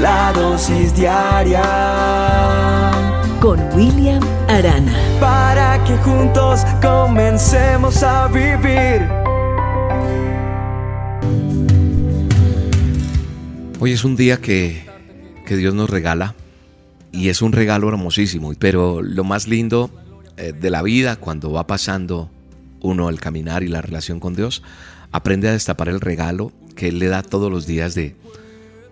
la dosis diaria con William Arana. Para que juntos comencemos a vivir. Hoy es un día que, que Dios nos regala y es un regalo hermosísimo, pero lo más lindo eh, de la vida cuando va pasando uno el caminar y la relación con Dios, aprende a destapar el regalo que Él le da todos los días de,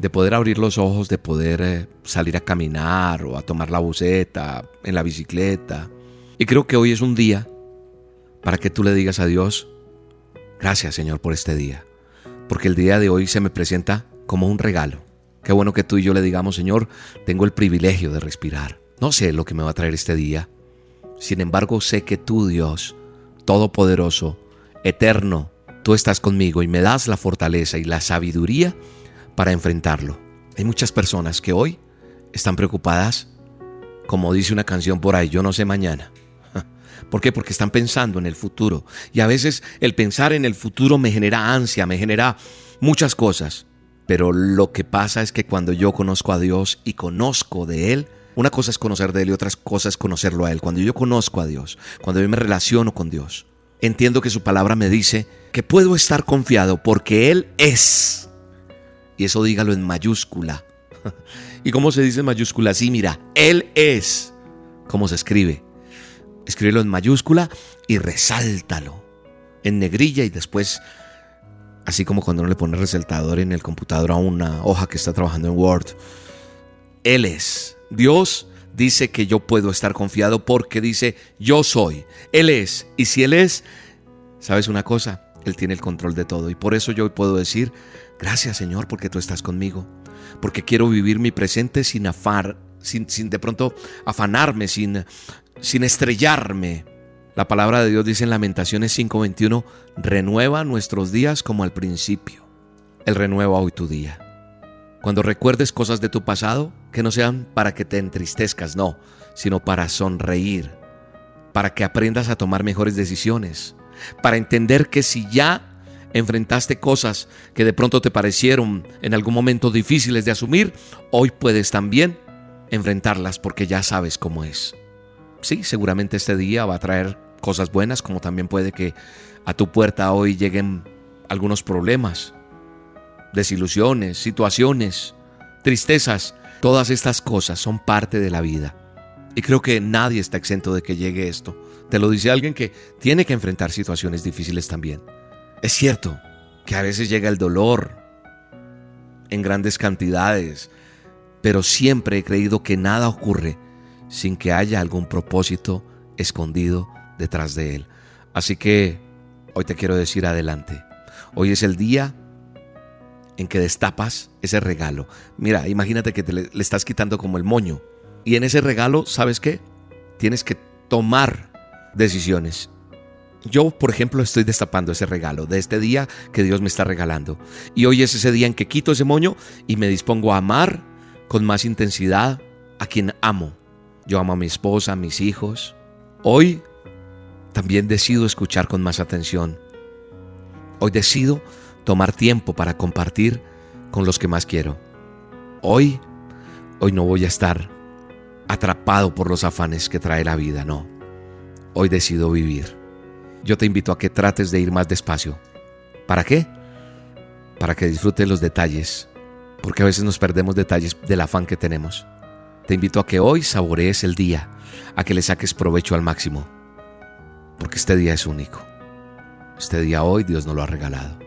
de poder abrir los ojos, de poder eh, salir a caminar o a tomar la buceta, en la bicicleta. Y creo que hoy es un día para que tú le digas a Dios, gracias Señor por este día, porque el día de hoy se me presenta como un regalo. Qué bueno que tú y yo le digamos, Señor, tengo el privilegio de respirar. No sé lo que me va a traer este día. Sin embargo, sé que tú, Dios, Todopoderoso, Eterno, tú estás conmigo y me das la fortaleza y la sabiduría para enfrentarlo. Hay muchas personas que hoy están preocupadas, como dice una canción por ahí, yo no sé mañana. ¿Por qué? Porque están pensando en el futuro. Y a veces el pensar en el futuro me genera ansia, me genera muchas cosas. Pero lo que pasa es que cuando yo conozco a Dios y conozco de Él, una cosa es conocer de Él y otra cosa es conocerlo a Él. Cuando yo conozco a Dios, cuando yo me relaciono con Dios, entiendo que su palabra me dice que puedo estar confiado porque Él es. Y eso dígalo en mayúscula. ¿Y cómo se dice en mayúscula? Sí, mira, Él es. ¿Cómo se escribe? Escríbelo en mayúscula y resáltalo en negrilla y después, así como cuando uno le pone resaltador en el computador a una hoja que está trabajando en Word. Él es. Dios dice que yo puedo estar confiado porque dice yo soy. Él es. Y si Él es, ¿sabes una cosa? Él tiene el control de todo. Y por eso yo hoy puedo decir, gracias Señor porque tú estás conmigo. Porque quiero vivir mi presente sin afar, sin, sin de pronto afanarme, sin, sin estrellarme. La palabra de Dios dice en Lamentaciones 5:21, renueva nuestros días como al principio. Él renueva hoy tu día. Cuando recuerdes cosas de tu pasado, que no sean para que te entristezcas, no, sino para sonreír, para que aprendas a tomar mejores decisiones, para entender que si ya enfrentaste cosas que de pronto te parecieron en algún momento difíciles de asumir, hoy puedes también enfrentarlas porque ya sabes cómo es. Sí, seguramente este día va a traer cosas buenas, como también puede que a tu puerta hoy lleguen algunos problemas, desilusiones, situaciones, tristezas. Todas estas cosas son parte de la vida. Y creo que nadie está exento de que llegue esto. Te lo dice alguien que tiene que enfrentar situaciones difíciles también. Es cierto que a veces llega el dolor en grandes cantidades, pero siempre he creído que nada ocurre sin que haya algún propósito escondido detrás de él. Así que hoy te quiero decir adelante. Hoy es el día en que destapas ese regalo. Mira, imagínate que te le, le estás quitando como el moño. Y en ese regalo, ¿sabes qué? Tienes que tomar decisiones. Yo, por ejemplo, estoy destapando ese regalo de este día que Dios me está regalando. Y hoy es ese día en que quito ese moño y me dispongo a amar con más intensidad a quien amo. Yo amo a mi esposa, a mis hijos. Hoy también decido escuchar con más atención. Hoy decido tomar tiempo para compartir con los que más quiero. Hoy, hoy no voy a estar atrapado por los afanes que trae la vida, no. Hoy decido vivir. Yo te invito a que trates de ir más despacio. ¿Para qué? Para que disfrutes los detalles, porque a veces nos perdemos detalles del afán que tenemos. Te invito a que hoy saborees el día, a que le saques provecho al máximo, porque este día es único. Este día hoy Dios nos lo ha regalado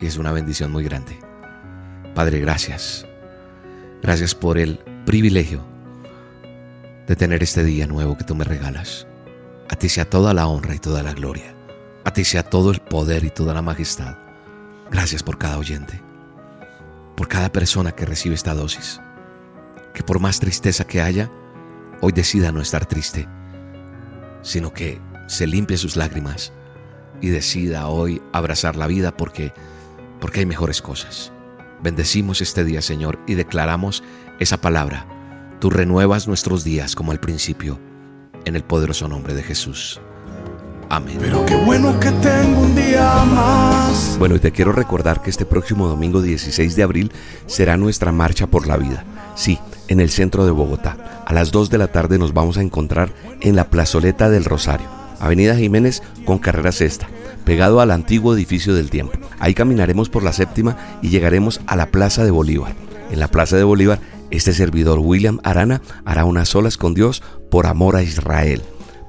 y es una bendición muy grande. Padre, gracias. Gracias por el privilegio de tener este día nuevo que tú me regalas. A ti sea toda la honra y toda la gloria. A ti sea todo el poder y toda la majestad. Gracias por cada oyente, por cada persona que recibe esta dosis. Que por más tristeza que haya, hoy decida no estar triste, sino que se limpie sus lágrimas y decida hoy abrazar la vida porque porque hay mejores cosas. Bendecimos este día, Señor, y declaramos esa palabra. Tú renuevas nuestros días como al principio, en el poderoso nombre de Jesús. Amén. Pero qué bueno que tengo un día más. Bueno, y te quiero recordar que este próximo domingo 16 de abril será nuestra marcha por la vida. Sí, en el centro de Bogotá. A las 2 de la tarde nos vamos a encontrar en la plazoleta del Rosario, Avenida Jiménez con carrera sexta, pegado al antiguo edificio del tiempo. Ahí caminaremos por la séptima y llegaremos a la Plaza de Bolívar. En la Plaza de Bolívar, este servidor William Arana hará unas solas con Dios por amor a Israel,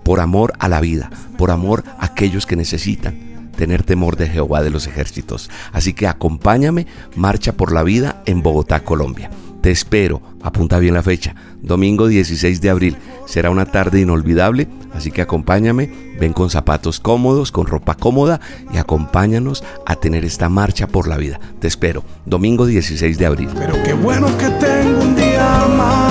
por amor a la vida, por amor a aquellos que necesitan tener temor de Jehová de los ejércitos. Así que acompáñame, marcha por la vida en Bogotá, Colombia. Te espero, apunta bien la fecha, domingo 16 de abril. Será una tarde inolvidable, así que acompáñame, ven con zapatos cómodos, con ropa cómoda y acompáñanos a tener esta marcha por la vida. Te espero, domingo 16 de abril. Pero qué bueno que tengo un día más